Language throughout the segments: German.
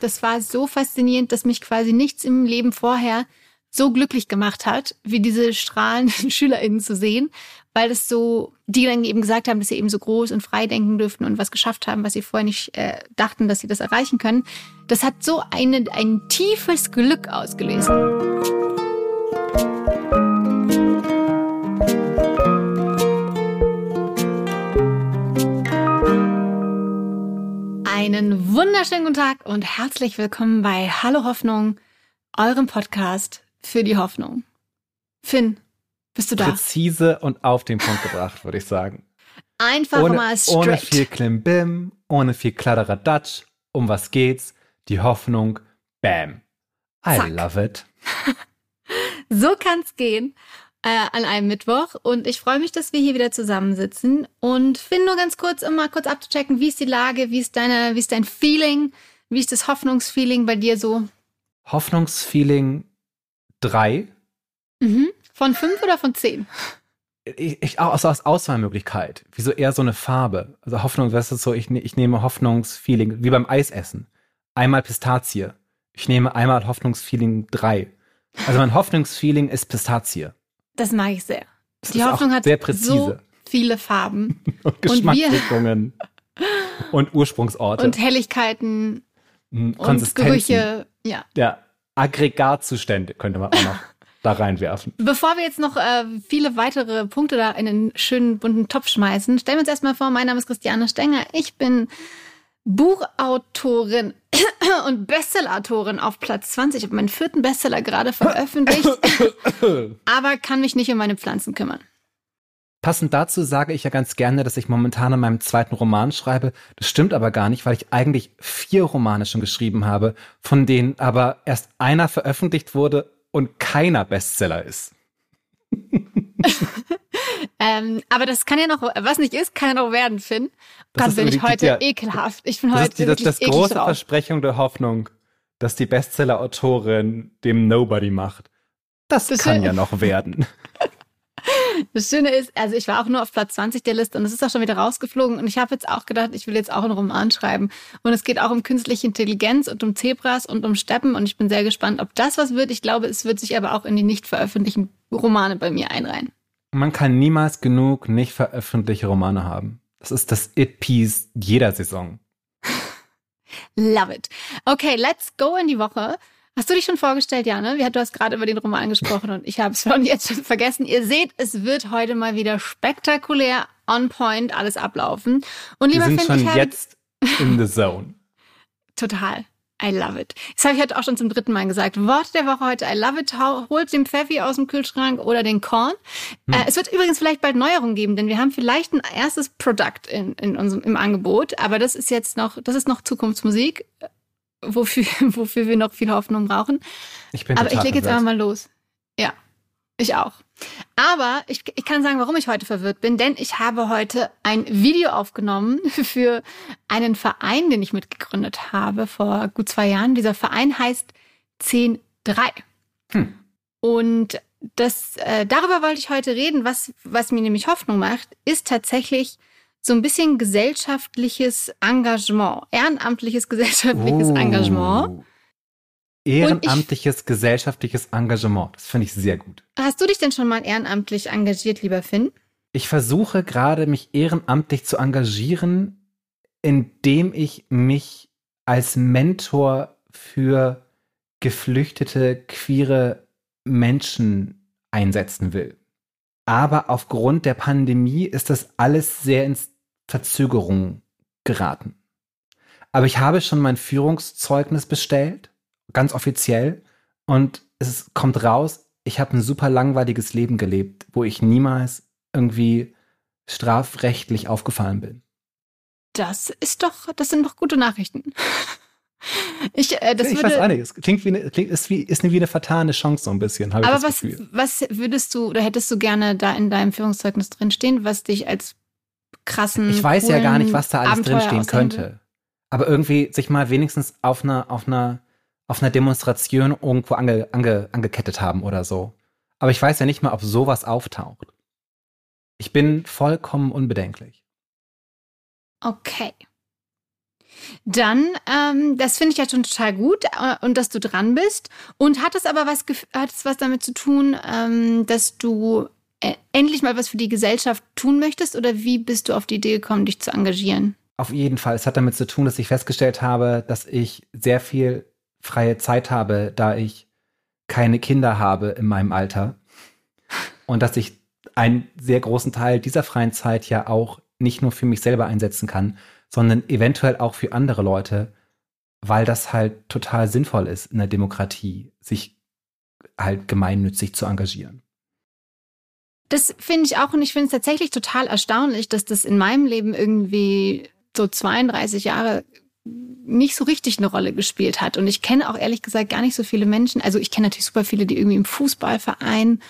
das war so faszinierend, dass mich quasi nichts im Leben vorher so glücklich gemacht hat, wie diese strahlenden SchülerInnen zu sehen, weil es so, die dann eben gesagt haben, dass sie eben so groß und frei denken dürften und was geschafft haben, was sie vorher nicht äh, dachten, dass sie das erreichen können. Das hat so eine, ein tiefes Glück ausgelöst. Einen wunderschönen guten Tag und herzlich willkommen bei Hallo Hoffnung, eurem Podcast für die Hoffnung. Finn, bist du da? Präzise und auf den Punkt gebracht, würde ich sagen. Einfach ohne, mal straight. Ohne viel Klimbim, ohne viel Kladderadatsch. Um was geht's? Die Hoffnung. Bam. I Zack. love it. So kann's gehen äh, an einem Mittwoch und ich freue mich, dass wir hier wieder zusammensitzen und Finn nur ganz kurz, um mal kurz abzuchecken, wie ist die Lage, wie ist deine, wie ist dein Feeling, wie ist das Hoffnungsfeeling bei dir so? Hoffnungsfeeling 3. Mhm. Von fünf oder von zehn? Ich, ich auch also als Auswahlmöglichkeit. Wieso eher so eine Farbe? Also Hoffnung, das ist so, ich, ich nehme Hoffnungsfeeling, wie beim Eisessen. Einmal Pistazie. Ich nehme einmal Hoffnungsfeeling 3. Also mein Hoffnungsfeeling ist Pistazie. Das mag ich sehr. Das Die Hoffnung hat sehr so viele Farben Und Geschmacksrichtungen. Und Ursprungsorte. und Helligkeiten Mm, und. Gerüche. Ja. Ja, Aggregatzustände könnte man auch noch da reinwerfen. Bevor wir jetzt noch äh, viele weitere Punkte da in den schönen bunten Topf schmeißen, stellen wir uns erstmal vor, mein Name ist Christiane Stenger. Ich bin Buchautorin und Bestsellerautorin auf Platz 20. Ich habe meinen vierten Bestseller gerade veröffentlicht, aber kann mich nicht um meine Pflanzen kümmern. Passend dazu sage ich ja ganz gerne, dass ich momentan an meinem zweiten Roman schreibe. Das stimmt aber gar nicht, weil ich eigentlich vier Romane schon geschrieben habe, von denen aber erst einer veröffentlicht wurde und keiner Bestseller ist. Ähm, aber das kann ja noch, was nicht ist, kann ja noch werden, Finn. Das Gott, bin ich heute ja, ekelhaft. Ich bin Das heute ist die, das, wirklich das eklig große drauf. Versprechung der Hoffnung, dass die Bestseller-Autorin dem Nobody macht. Das, Das kann ja noch werden. Das Schöne ist, also ich war auch nur auf Platz 20 der Liste und es ist auch schon wieder rausgeflogen und ich habe jetzt auch gedacht, ich will jetzt auch einen Roman schreiben und es geht auch um künstliche Intelligenz und um Zebras und um Steppen und ich bin sehr gespannt, ob das was wird. Ich glaube, es wird sich aber auch in die nicht veröffentlichten Romane bei mir einreihen. Man kann niemals genug nicht veröffentlichte Romane haben. Das ist das It-Piece jeder Saison. Love it. Okay, let's go in die Woche. Hast du dich schon vorgestellt, Jane? Wir- Du hast gerade über den Roman gesprochen und ich habe es schon jetzt schon vergessen. Ihr seht, es wird heute mal wieder spektakulär on point alles ablaufen. Und Wir lieber sind Finn, ich schon jetzt in the zone. Total. I love it. Das habe ich heute auch schon zum dritten Mal gesagt. Wort der Woche heute. I love it. Holt den Pfeffi aus dem Kühlschrank oder den Korn. Äh, es wird übrigens vielleicht bald Neuerungen geben, denn wir haben vielleicht ein erstes Produkt in, in unserem, im Angebot. Aber das ist jetzt noch, das ist noch Zukunftsmusik, äh, wofür, wofür wir noch viel Hoffnung brauchen. Ich bin Aber ich lege jetzt einfach mal los. Ja, ich auch. Aber ich, ich kann sagen, warum ich heute verwirrt bin, denn ich habe heute ein Video aufgenommen für einen Verein, den ich mitgegründet habe vor gut zwei Jahren. Dieser Verein heißt 10.3. Hm. Und das, äh, darüber wollte ich heute reden. Was, was mir nämlich Hoffnung macht, ist tatsächlich so ein bisschen gesellschaftliches Engagement, ehrenamtliches gesellschaftliches Oh. Engagement. Ehrenamtliches, gesellschaftliches Engagement. Das finde ich sehr gut. Hast du dich denn schon mal ehrenamtlich engagiert, lieber Finn? Ich versuche gerade, mich ehrenamtlich zu engagieren, indem ich mich als Mentor für geflüchtete, queere Menschen einsetzen will. Aber aufgrund der Pandemie ist das alles sehr ins Verzögerung geraten. Aber ich habe schon mein Führungszeugnis bestellt, ganz offiziell, und es kommt raus, ich habe ein super langweiliges Leben gelebt, wo ich niemals irgendwie strafrechtlich aufgefallen bin. Das ist doch, das sind doch gute Nachrichten. Ich, äh, das ich würde, weiß auch nicht, es klingt wie eine, klingt, ist, wie, ist wie eine vertane Chance so ein bisschen, aber was, Gefühl. was würdest du oder hättest du gerne da in deinem Führungszeugnis drinstehen, was dich als krassen. Ich weiß ja gar nicht, was da alles Abenteuer drinstehen will? könnte. Aber irgendwie sich mal wenigstens auf einer, auf einer, auf einer Demonstration irgendwo ange, ange, angekettet haben oder so. Aber ich weiß ja nicht mal, ob sowas auftaucht. Ich bin vollkommen unbedenklich. Okay. Dann, ähm, das finde ich ja schon total gut äh, und dass du dran bist. Und hat es aber was, hat es was damit zu tun, ähm, dass du äh, endlich mal was für die Gesellschaft tun möchtest oder wie bist du auf die Idee gekommen, dich zu engagieren? Auf jeden Fall. Es hat damit zu tun, dass ich festgestellt habe, dass ich sehr viel freie Zeit habe, da ich keine Kinder habe in meinem Alter. Und dass ich einen sehr großen Teil dieser freien Zeit ja auch nicht nur für mich selber einsetzen kann, sondern eventuell auch für andere Leute, weil das halt total sinnvoll ist in der Demokratie, sich halt gemeinnützig zu engagieren. Das finde ich auch und ich finde es tatsächlich total erstaunlich, dass das in meinem Leben irgendwie so 32 Jahre nicht so richtig eine Rolle gespielt hat. Und ich kenne auch ehrlich gesagt gar nicht so viele Menschen. Also ich kenne natürlich super viele, die irgendwie im Fußballverein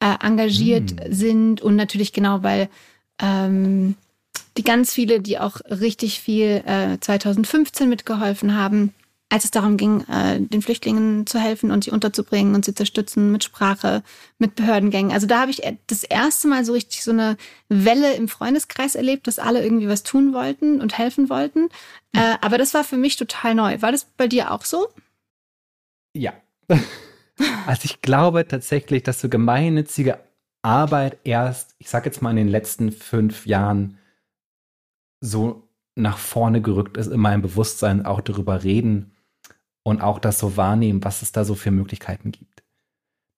äh, engagiert hm. sind und natürlich genau, weil ähm, die ganz viele, die auch richtig viel äh, 2015 mitgeholfen haben, als es darum ging, äh, den Flüchtlingen zu helfen und sie unterzubringen und sie zu stützen mit Sprache, mit Behördengängen. Also da habe ich das erste Mal so richtig so eine Welle im Freundeskreis erlebt, dass alle irgendwie was tun wollten und helfen wollten. Äh, aber das war für mich total neu. War das bei dir auch so? Ja. also ich glaube tatsächlich, dass so gemeinnützige Arbeit erst, ich sag jetzt mal in den letzten fünf Jahren so nach vorne gerückt ist in meinem Bewusstsein, auch darüber reden und auch das so wahrnehmen, was es da so für Möglichkeiten gibt.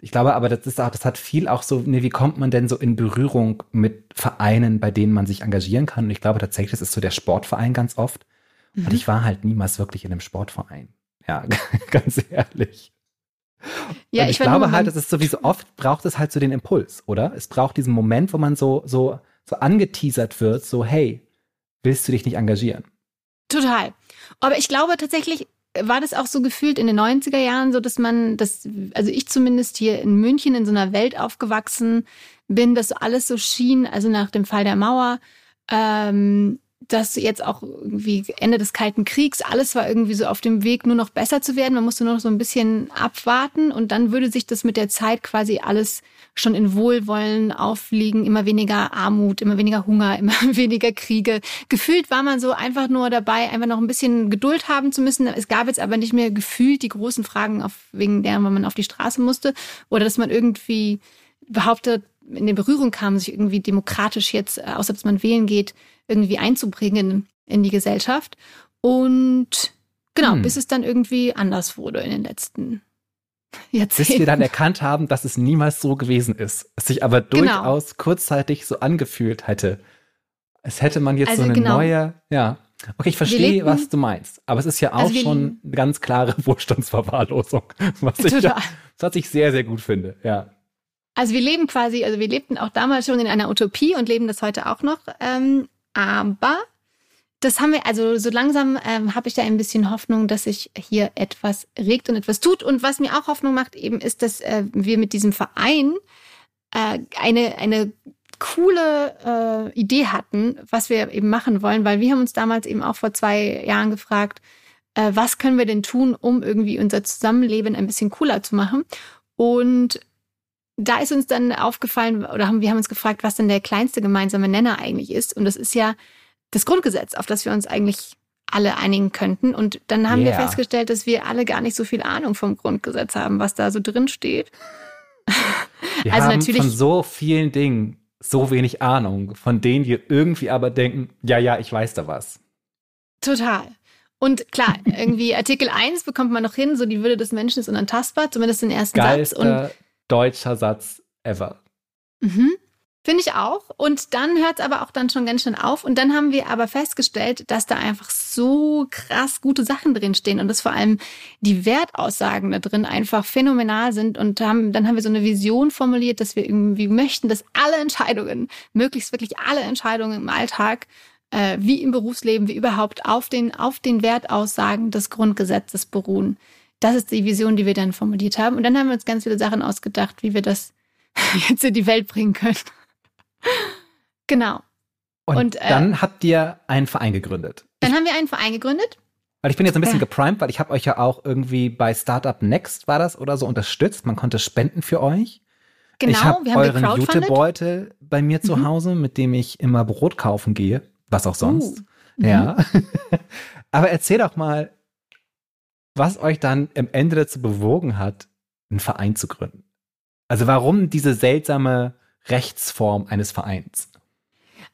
Ich glaube aber, das ist auch, das hat viel auch so, nee, wie kommt man denn so in Berührung mit Vereinen, bei denen man sich engagieren kann? Und ich glaube tatsächlich, das ist so der Sportverein ganz oft. Mhm. Und ich war halt niemals wirklich in einem Sportverein. Ja, ganz ehrlich. Ja, ich, ich glaube halt, es ist so wie so oft braucht es halt so den Impuls, oder? Es braucht diesen Moment, wo man so, so, so angeteasert wird, so, hey, willst du dich nicht engagieren? Total. Aber ich glaube tatsächlich, war das auch so gefühlt in den 90er Jahren so, dass man, das, also ich zumindest hier in München in so einer Welt aufgewachsen bin, dass alles so schien, also nach dem Fall der Mauer, ähm, dass jetzt auch irgendwie Ende des Kalten Kriegs, alles war irgendwie so auf dem Weg, nur noch besser zu werden. Man musste nur noch so ein bisschen abwarten und dann würde sich das mit der Zeit quasi alles schon in Wohlwollen aufliegen, immer weniger Armut, immer weniger Hunger, immer weniger Kriege. Gefühlt war man so einfach nur dabei, einfach noch ein bisschen Geduld haben zu müssen. Es gab jetzt aber nicht mehr gefühlt die großen Fragen, auf, wegen deren man auf die Straße musste oder dass man irgendwie behauptet, in Berührung kam, sich irgendwie demokratisch jetzt, äh, außer dass man wählen geht, irgendwie einzubringen in die Gesellschaft. Und genau, hm. bis es dann irgendwie anders wurde in den letzten Jahrzehnten. Bis wir dann erkannt haben, dass es niemals so gewesen ist. Es sich aber genau. durchaus genau. kurzzeitig so angefühlt hätte. Es hätte man jetzt also so eine genau. neue, ja. Okay, ich verstehe, was du meinst. Aber es ist ja also auch also schon eine ganz klare Wohlstandsverwahrlosung. Was ich, ja, was ich sehr, sehr gut finde, ja. Also wir leben quasi, also wir lebten auch damals schon in einer Utopie und leben das heute auch noch. Ähm, aber das haben wir, also so langsam ähm, habe ich da ein bisschen Hoffnung, dass sich hier etwas regt und etwas tut. Und was mir auch Hoffnung macht, eben ist, dass äh, wir mit diesem Verein äh, eine, eine coole äh, Idee hatten, was wir eben machen wollen, weil wir haben uns damals eben auch vor zwei Jahren gefragt, äh, was können wir denn tun, um irgendwie unser Zusammenleben ein bisschen cooler zu machen. Und da ist uns dann aufgefallen, oder haben, wir haben uns gefragt, was denn der kleinste gemeinsame Nenner eigentlich ist. Und das ist ja das Grundgesetz, auf das wir uns eigentlich alle einigen könnten. Und dann haben yeah. wir festgestellt, dass wir alle gar nicht so viel Ahnung vom Grundgesetz haben, was da so drin steht. Wir also haben natürlich von so vielen Dingen so wenig Ahnung, von denen wir irgendwie aber denken, ja, ja, ich weiß da was. Total. Und klar, irgendwie Artikel 1 bekommt man noch hin, so die Würde des Menschen ist unantastbar, zumindest den ersten Geilster Satz. Und deutscher Satz ever. Mhm. Finde ich auch. Und dann hört es aber auch dann schon ganz schön auf. Und dann haben wir aber festgestellt, dass da einfach so krass gute Sachen drinstehen und dass vor allem die Wertaussagen da drin einfach phänomenal sind. Und haben, dann haben wir so eine Vision formuliert, dass wir irgendwie möchten, dass alle Entscheidungen, möglichst wirklich alle Entscheidungen im Alltag, äh, wie im Berufsleben, wie überhaupt, auf den, auf den Wertaussagen des Grundgesetzes beruhen. Das ist die Vision, die wir dann formuliert haben. Und dann haben wir uns ganz viele Sachen ausgedacht, wie wir das jetzt in die Welt bringen können. genau. Und, und äh, dann habt ihr einen Verein gegründet. Dann ich, haben wir einen Verein gegründet. Weil ich bin jetzt ein bisschen geprimed, weil ich habe euch ja auch irgendwie bei Startup Next war das oder so unterstützt. Man konnte spenden für euch. Genau, ich hab wir haben euren Jutebeutel bei mir zu mhm. Hause, mit dem ich immer Brot kaufen gehe, was auch sonst. Uh, ja. Aber erzähl doch mal, was euch dann im Ende dazu bewogen hat, einen Verein zu gründen. Also warum diese seltsame Rechtsform eines Vereins?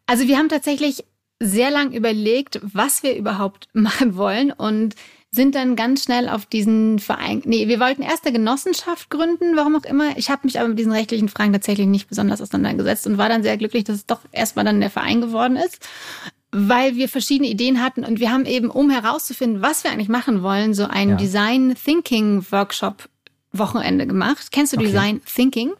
Also wir haben tatsächlich sehr lang überlegt, was wir überhaupt machen wollen und sind dann ganz schnell auf diesen Verein. Nee, wir wollten erst eine Genossenschaft gründen, warum auch immer. Ich habe mich aber mit diesen rechtlichen Fragen tatsächlich nicht besonders auseinandergesetzt und war dann sehr glücklich, dass es doch erstmal dann der Verein geworden ist, weil wir verschiedene Ideen hatten und wir haben eben, um herauszufinden, was wir eigentlich machen wollen, so einen ja. Design Thinking Workshop Wochenende gemacht. Kennst du okay. Design Thinking?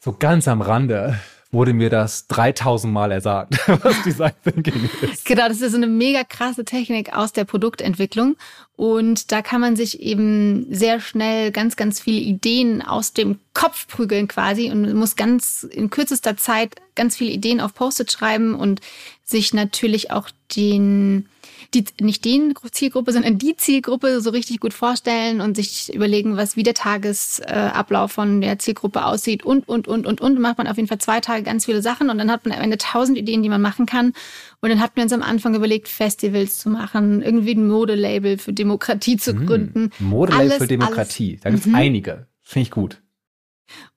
So ganz am Rande wurde mir das 3000 Mal ersagt, was Design Thinking ist. Genau, das ist eine mega krasse Technik aus der Produktentwicklung. Und da kann man sich eben sehr schnell ganz, ganz viele Ideen aus dem Kopf prügeln quasi und muss ganz in kürzester Zeit ganz viele Ideen auf Post-it schreiben und sich natürlich auch den die, nicht den Zielgruppe, sondern die Zielgruppe so richtig gut vorstellen und sich überlegen, was wie der Tagesablauf von der Zielgruppe aussieht und, und, und, und, und. Macht man auf jeden Fall zwei Tage ganz viele Sachen und dann hat man am Ende tausend Ideen, die man machen kann. Und dann hatten wir uns am Anfang überlegt, Festivals zu machen, irgendwie ein Modelabel für Demokratie zu hm, gründen. Mm, Modelabel alles, für Demokratie, alles. da gibt's mhm. einige. Finde ich gut.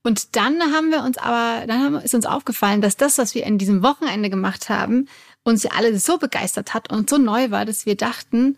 Und dann haben wir uns aber, dann haben, ist uns aufgefallen, dass das, was wir in diesem Wochenende gemacht haben, uns ja alle so begeistert hat und so neu war, dass wir dachten,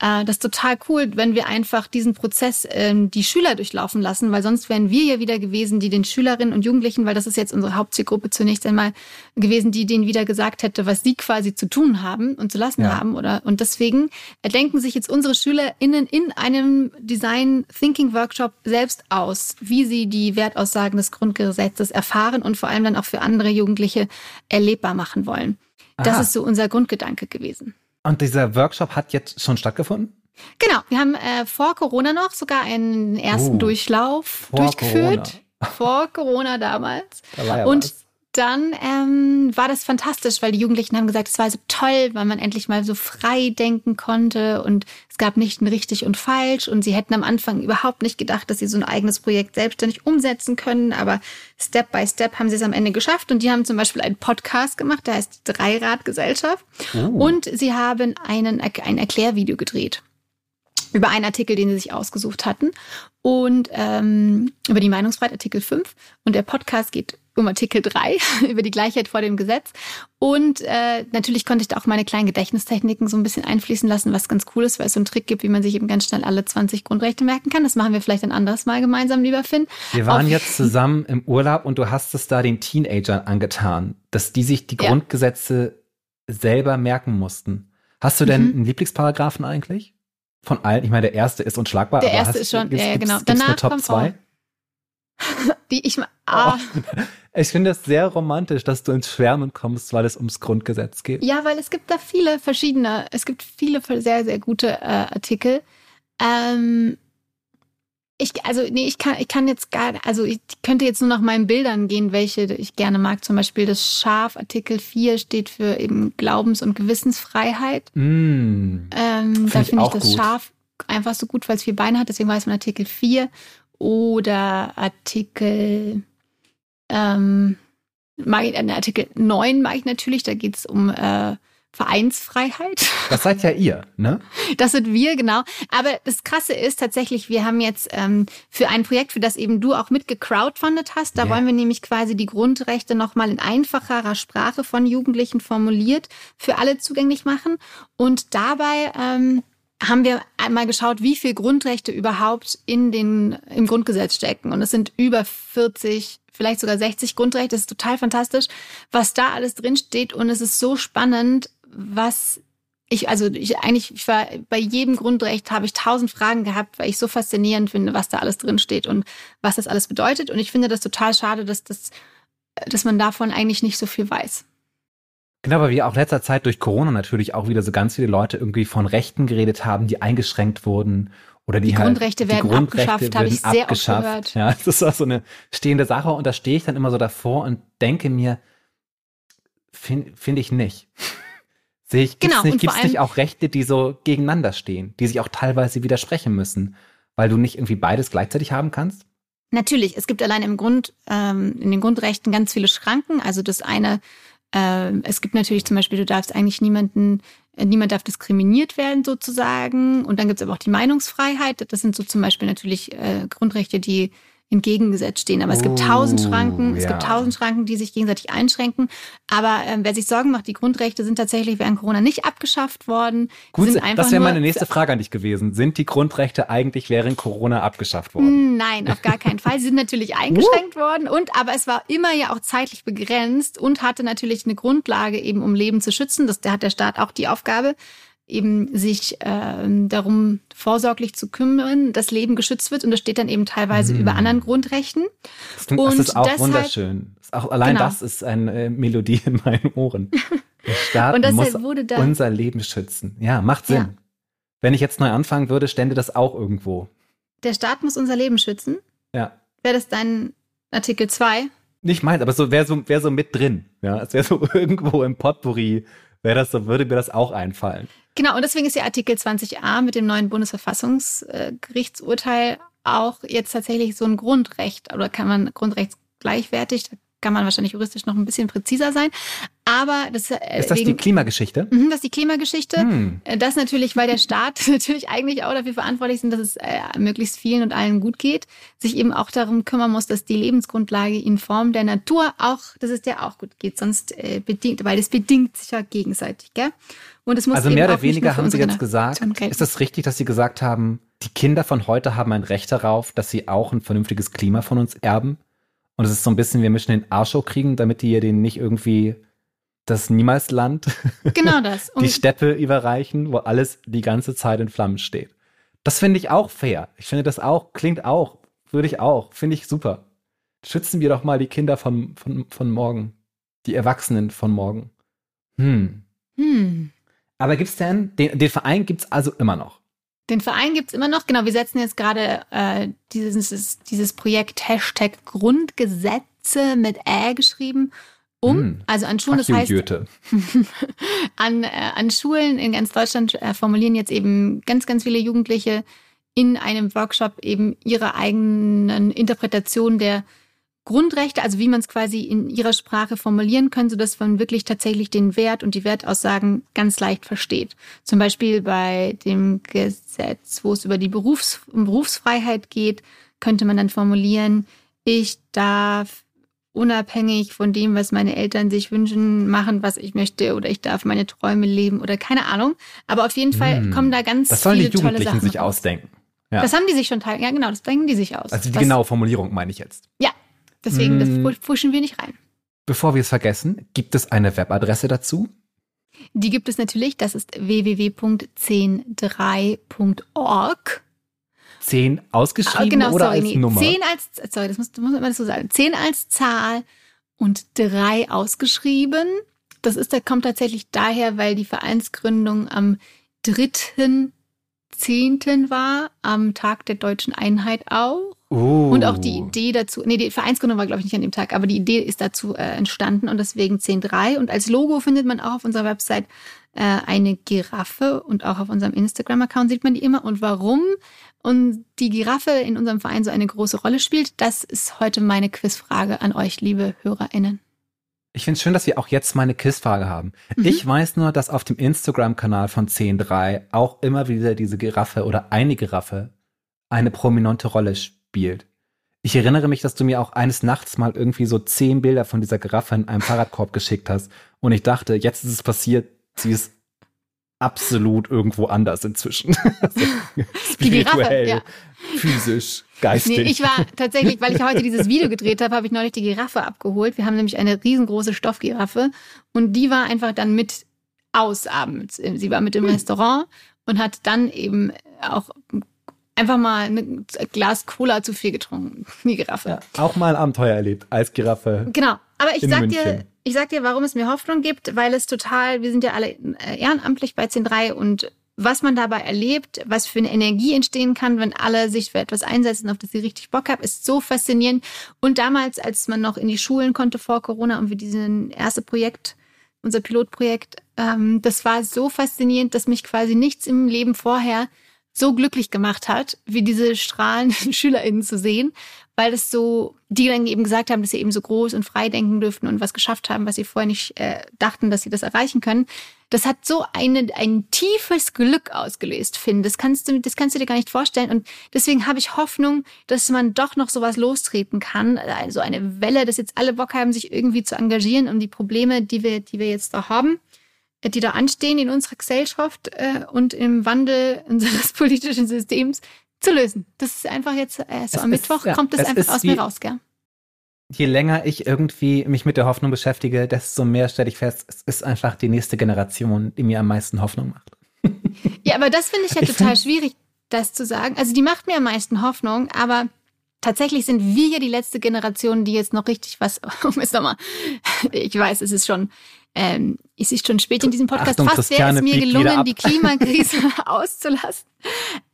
äh, das ist total cool, wenn wir einfach diesen Prozess äh, die Schüler durchlaufen lassen, weil sonst wären wir ja wieder gewesen, die den Schülerinnen und Jugendlichen, weil das ist jetzt unsere Hauptzielgruppe zunächst einmal gewesen, die denen wieder gesagt hätte, was sie quasi zu tun haben und zu lassen ja. haben, oder? Und deswegen denken sich jetzt unsere SchülerInnen in einem Design Thinking Workshop selbst aus, wie sie die Wertaussagen des Grundgesetzes erfahren und vor allem dann auch für andere Jugendliche erlebbar machen wollen. Das Aha. ist so unser Grundgedanke gewesen. Und dieser Workshop hat jetzt schon stattgefunden? Genau, wir haben äh, vor Corona noch sogar einen ersten oh, Durchlauf durchgeführt. Corona. Vor Corona damals. Da ja und was dann ähm, war das fantastisch, weil die Jugendlichen haben gesagt, es war so toll, weil man endlich mal so frei denken konnte und es gab nicht ein richtig und falsch und sie hätten am Anfang überhaupt nicht gedacht, dass sie so ein eigenes Projekt selbstständig umsetzen können, aber Step by Step haben sie es am Ende geschafft und die haben zum Beispiel einen Podcast gemacht, der heißt Dreiradgesellschaft oh. und sie haben einen, ein Erklärvideo gedreht über einen Artikel, den sie sich ausgesucht hatten und ähm, über die Meinungsfreiheit Artikel 5 und der Podcast geht um Artikel 3 über die Gleichheit vor dem Gesetz. Und äh, natürlich konnte ich da auch meine kleinen Gedächtnistechniken so ein bisschen einfließen lassen, was ganz cool ist, weil es so einen Trick gibt, wie man sich eben ganz schnell alle 20 Grundrechte merken kann. Das machen wir vielleicht ein anderes Mal gemeinsam, lieber Finn. Wir waren Auf jetzt zusammen im Urlaub und du hast es da den Teenagern angetan, dass die sich die ja. Grundgesetze selber merken mussten. Hast du denn mhm. einen Lieblingsparagraphen eigentlich? Von allen? Ich meine, der erste ist unschlagbar. Der erste hast, ist schon, ja, ja, genau. Danach Top 2? die ich ah. oh. Ich finde es sehr romantisch, dass du ins Schwärmen kommst, weil es ums Grundgesetz geht. Ja, weil es gibt da viele verschiedene, es gibt viele sehr, sehr gute äh, Artikel. Ähm, ich, also, nee, ich kann, ich kann jetzt gar, also ich könnte jetzt nur nach meinen Bildern gehen, welche ich gerne mag. Zum Beispiel das Schaf, Artikel 4 steht für eben Glaubens- und Gewissensfreiheit. Mm, ähm, find da finde ich, das gut. Schaf einfach so gut, weil es vier Beine hat, deswegen weiß man Artikel 4 oder Artikel, ähm, mag ich, äh, Artikel 9 mag ich natürlich, da geht es um äh, Vereinsfreiheit. Das seid ja ihr, ne? Das sind wir, genau. Aber das Krasse ist tatsächlich, wir haben jetzt ähm, für ein Projekt, für das eben du auch mitgecrowdfundet hast, da yeah. wollen wir nämlich quasi die Grundrechte nochmal in einfacherer Sprache von Jugendlichen formuliert für alle zugänglich machen. Und dabei ähm, haben wir einmal geschaut, wie viel Grundrechte überhaupt in den, im Grundgesetz stecken. Und es sind über 40, vielleicht sogar 60 Grundrechte. Das ist total fantastisch, was da alles drin steht. Und es ist so spannend, was ich, also ich eigentlich, ich war bei jedem Grundrecht habe ich tausend Fragen gehabt, weil ich so faszinierend finde, was da alles drin steht und was das alles bedeutet. Und ich finde das total schade, dass das, dass man davon eigentlich nicht so viel weiß. Genau, weil wir auch letzter Zeit durch Corona natürlich auch wieder so ganz viele Leute irgendwie von Rechten geredet haben, die eingeschränkt wurden oder die, die halt, Grundrechte die werden Grundrechte abgeschafft, habe ich sehr abgeschafft. oft gehört. Ja, das ist auch so eine stehende Sache und da stehe ich dann immer so davor und denke mir, finde find ich nicht. Sehe ich, gibt's genau, nicht, gibt's nicht auch Rechte, die so gegeneinander stehen, die sich auch teilweise widersprechen müssen, weil du nicht irgendwie beides gleichzeitig haben kannst? Natürlich, es gibt allein im Grund, ähm, in den Grundrechten ganz viele Schranken. Also das eine es gibt natürlich zum Beispiel, du darfst eigentlich niemanden, äh, niemand darf diskriminiert werden sozusagen. Und dann gibt es aber auch die Meinungsfreiheit. Das sind so zum Beispiel natürlich äh, Grundrechte, die entgegengesetzt stehen. Aber es gibt tausend Oh, Schranken, es ja. gibt tausend Schranken, die sich gegenseitig einschränken. Aber ähm, wer sich Sorgen macht, die Grundrechte sind tatsächlich während Corona nicht abgeschafft worden. Gut, das wäre meine nächste Frage an dich gewesen. Sind die Grundrechte eigentlich während Corona abgeschafft worden? Nein, auf gar keinen Fall. Sie sind natürlich eingeschränkt worden und aber es war immer ja auch zeitlich begrenzt und hatte natürlich eine Grundlage eben, um Leben zu schützen. Das, da hat der Staat auch die Aufgabe, eben sich ähm, darum vorsorglich zu kümmern, dass Leben geschützt wird und das steht dann eben teilweise Hm. über anderen Grundrechten. Das, klingt, das und ist auch deshalb- wunderschön. Auch, allein Genau. das ist eine äh, Melodie in meinen Ohren. Der Staat muss wurde da- unser Leben schützen. Ja, macht Sinn. Ja. Wenn ich jetzt neu anfangen würde, stände das auch irgendwo. Der Staat muss unser Leben schützen. Ja. Wäre das dein Artikel 2? Nicht meins, aber so wäre so, wär so mit drin. Ja, es wäre so irgendwo im Potpourri, wäre das so, würde mir das auch einfallen. Genau, und deswegen ist ja Artikel 20a mit dem neuen Bundesverfassungsgerichtsurteil auch jetzt tatsächlich so ein Grundrecht oder kann man grundrechtsgleichwertig, da kann man wahrscheinlich juristisch noch ein bisschen präziser sein. Aber das äh, Ist das wegen, die Klimageschichte? Mhm, das ist die Klimageschichte. Hm. Äh, Das natürlich, weil der Staat natürlich eigentlich auch dafür verantwortlich sind, dass es äh, möglichst vielen und allen gut geht, sich eben auch darum kümmern muss, dass die Lebensgrundlage in Form der Natur auch, dass es der auch gut geht, sonst äh, bedingt, weil das bedingt sich ja gegenseitig, gell? Und es muss Also mehr oder weniger haben Sie jetzt gesagt, ist das richtig, dass Sie gesagt haben, die Kinder von heute haben ein Recht darauf, dass sie auch ein vernünftiges Klima von uns erben? Und es ist so ein bisschen, wir müssen den Arsch kriegen, damit die denen nicht irgendwie das Niemalsland, Genau das. die Steppe überreichen, wo alles die ganze Zeit in Flammen steht. Das finde ich auch fair. Ich finde das auch, klingt auch, würde ich auch, finde ich super. Schützen wir doch mal die Kinder von, von, von morgen, die Erwachsenen von morgen. Hm. hm. Aber gibt's denn, den, den Verein gibt's also immer noch? Den Verein gibt's immer noch. Genau, wir setzen jetzt gerade äh, dieses, dieses Projekt Hashtag Grundgesetze mit Ä geschrieben um. Hm. Also an Schulen, das heißt, an, äh, an Schulen in ganz Deutschland äh, formulieren jetzt eben ganz, ganz viele Jugendliche in einem Workshop eben ihre eigenen Interpretationen der Grundrechte, also wie man es quasi in ihrer Sprache formulieren kann, sodass man wirklich tatsächlich den Wert und die Wertaussagen ganz leicht versteht. Zum Beispiel bei dem Gesetz, wo es über die Berufs Berufsfreiheit geht, könnte man dann formulieren, ich darf unabhängig von dem, was meine Eltern sich wünschen, machen, was ich möchte oder ich darf meine Träume leben oder keine Ahnung. Aber auf jeden Fall Hm. kommen da ganz Das sollen die viele tolle Jugendlichen Sachen sich raus. ausdenken. Ja. Das haben die sich schon teil. Ja, genau, das denken die sich aus. also die Was- genaue Formulierung meine ich jetzt. Ja, deswegen, das Hm. fu- fuschen wir nicht rein. Bevor wir es vergessen, gibt es eine Webadresse dazu? Die gibt es natürlich, das ist www.103.org. 10 ausgeschrieben genau, oder sorry, als nee, Nummer? 10 als, sorry, das muss, muss man immer so sagen. 10 als Zahl und 3 ausgeschrieben. Das ist, der kommt tatsächlich daher, weil die Vereinsgründung am 3.10. war, am Tag der deutschen Einheit auch. Oh. Und auch die Idee dazu, nee, die Vereinsgründung war, glaube ich, nicht an dem Tag, aber die Idee ist dazu äh, entstanden und deswegen 10.3. Und als Logo findet man auch auf unserer Website äh, eine Giraffe und auch auf unserem Instagram-Account sieht man die immer. Und warum und die Giraffe in unserem Verein so eine große Rolle spielt, das ist heute meine Quizfrage an euch, liebe HörerInnen. Ich finde es schön, dass wir auch jetzt mal eine Quizfrage haben. Mhm. Ich weiß nur, dass auf dem Instagram-Kanal von 10.3 auch immer wieder diese Giraffe oder eine Giraffe eine prominente Rolle spielt. Ich erinnere mich, dass du mir auch eines Nachts mal irgendwie so zehn Bilder von dieser Giraffe in einem Fahrradkorb geschickt hast. Und ich dachte, jetzt ist es passiert, sie ist absolut irgendwo anders inzwischen. Also, Die Giraffe, spirituell, ja. physisch, geistig. Nee, ich war tatsächlich, weil ich heute dieses Video gedreht habe, habe ich neulich die Giraffe abgeholt. Wir haben nämlich eine riesengroße Stoffgiraffe und die war einfach dann mit aus abends. Sie war mit im Restaurant und hat dann eben auch einfach mal ein Glas Cola zu viel getrunken, die Giraffe. ja, auch mal ein Abenteuer erlebt als Giraffe. Genau. Aber ich sag dir, München. ich sag dir, warum es mir Hoffnung gibt, weil es total, wir sind ja alle äh, ehrenamtlich bei 10.3 und was man dabei erlebt, was für eine Energie entstehen kann, wenn alle sich für etwas einsetzen, auf das sie richtig Bock haben, ist so faszinierend. Und damals, als man noch in die Schulen konnte vor Corona und wir diesen erste Projekt, unser Pilotprojekt, ähm, das war so faszinierend, dass mich quasi nichts im Leben vorher so glücklich gemacht hat, wie diese strahlenden SchülerInnen zu sehen, weil es so, die dann eben gesagt haben, dass sie eben so groß und frei denken dürften und was geschafft haben, was sie vorher nicht äh, dachten, dass sie das erreichen können. Das hat so eine, ein tiefes Glück ausgelöst, Finn. Das kannst du, das kannst du dir gar nicht vorstellen. Und deswegen habe ich Hoffnung, dass man doch noch sowas lostreten kann. Also eine Welle, dass jetzt alle Bock haben, sich irgendwie zu engagieren, um die Probleme, die wir, die wir jetzt da haben, die da anstehen in unserer Gesellschaft äh, und im Wandel unseres politischen Systems zu lösen. Das ist einfach jetzt, äh, so es am ist, Mittwoch ja, kommt das einfach aus mir raus, gell? Je länger ich irgendwie mich mit der Hoffnung beschäftige, desto mehr stelle ich fest, es ist einfach die nächste Generation, die mir am meisten Hoffnung macht. ja, aber das finde ich ja ich total schwierig, das zu sagen. Also die macht mir am meisten Hoffnung, aber tatsächlich sind wir ja die letzte Generation, die jetzt noch richtig was, um es nochmal, ich weiß, es ist schon ähm, es ist schon spät in diesem Podcast. Achtung, Fast wäre es mir gelungen, die Klimakrise auszulassen.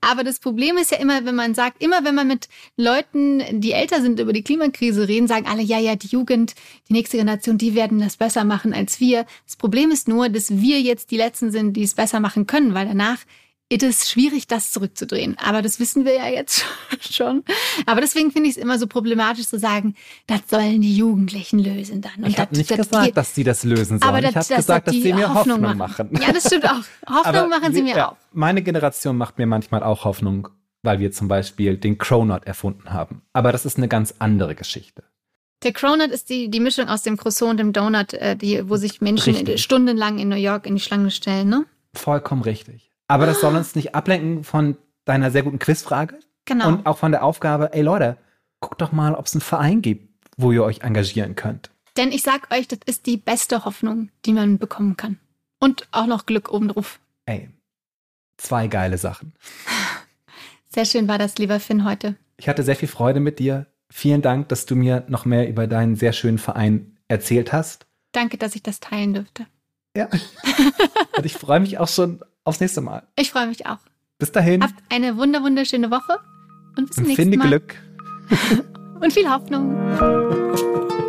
Aber das Problem ist ja immer, wenn man sagt, immer wenn man mit Leuten, die älter sind, über die Klimakrise reden, sagen alle, ja, ja, die Jugend, die nächste Generation, die werden das besser machen als wir. Das Problem ist nur, dass wir jetzt die Letzten sind, die es besser machen können, weil danach it ist schwierig, das zurückzudrehen. Aber das wissen wir ja jetzt schon. Aber deswegen finde ich es immer so problematisch zu sagen, das sollen die Jugendlichen lösen dann. Und ich habe nicht das, gesagt, das, dass sie das lösen sollen. Aber das, ich habe gesagt, dass sie mir Hoffnung, Hoffnung machen. machen. Ja, das stimmt auch. Hoffnung aber machen sie mir ja, auch. Meine Generation macht mir manchmal auch Hoffnung, weil wir zum Beispiel den Cronut erfunden haben. Aber das ist eine ganz andere Geschichte. Der Cronut ist die, die Mischung aus dem Croissant und dem Donut, äh, die, wo sich Menschen richtig. stundenlang in New York in die Schlange stellen, ne? Vollkommen richtig. Aber das soll uns nicht ablenken von deiner sehr guten Quizfrage. Genau. Und auch von der Aufgabe, ey Leute, guckt doch mal, ob es einen Verein gibt, wo ihr euch engagieren könnt. Denn ich sag euch, das ist die beste Hoffnung, die man bekommen kann. Und auch noch Glück obendrauf. Ey, zwei geile Sachen. Sehr schön war das, lieber Finn, heute. Ich hatte sehr viel Freude mit dir. Vielen Dank, dass du mir noch mehr über deinen sehr schönen Verein erzählt hast. Danke, dass ich das teilen dürfte. Ja. Und ich freue mich auch schon aufs nächste Mal. Ich freue mich auch. Bis dahin. Habt eine wunder wunderschöne Woche und bis zum nächsten Finde Mal. Glück. und viel Hoffnung.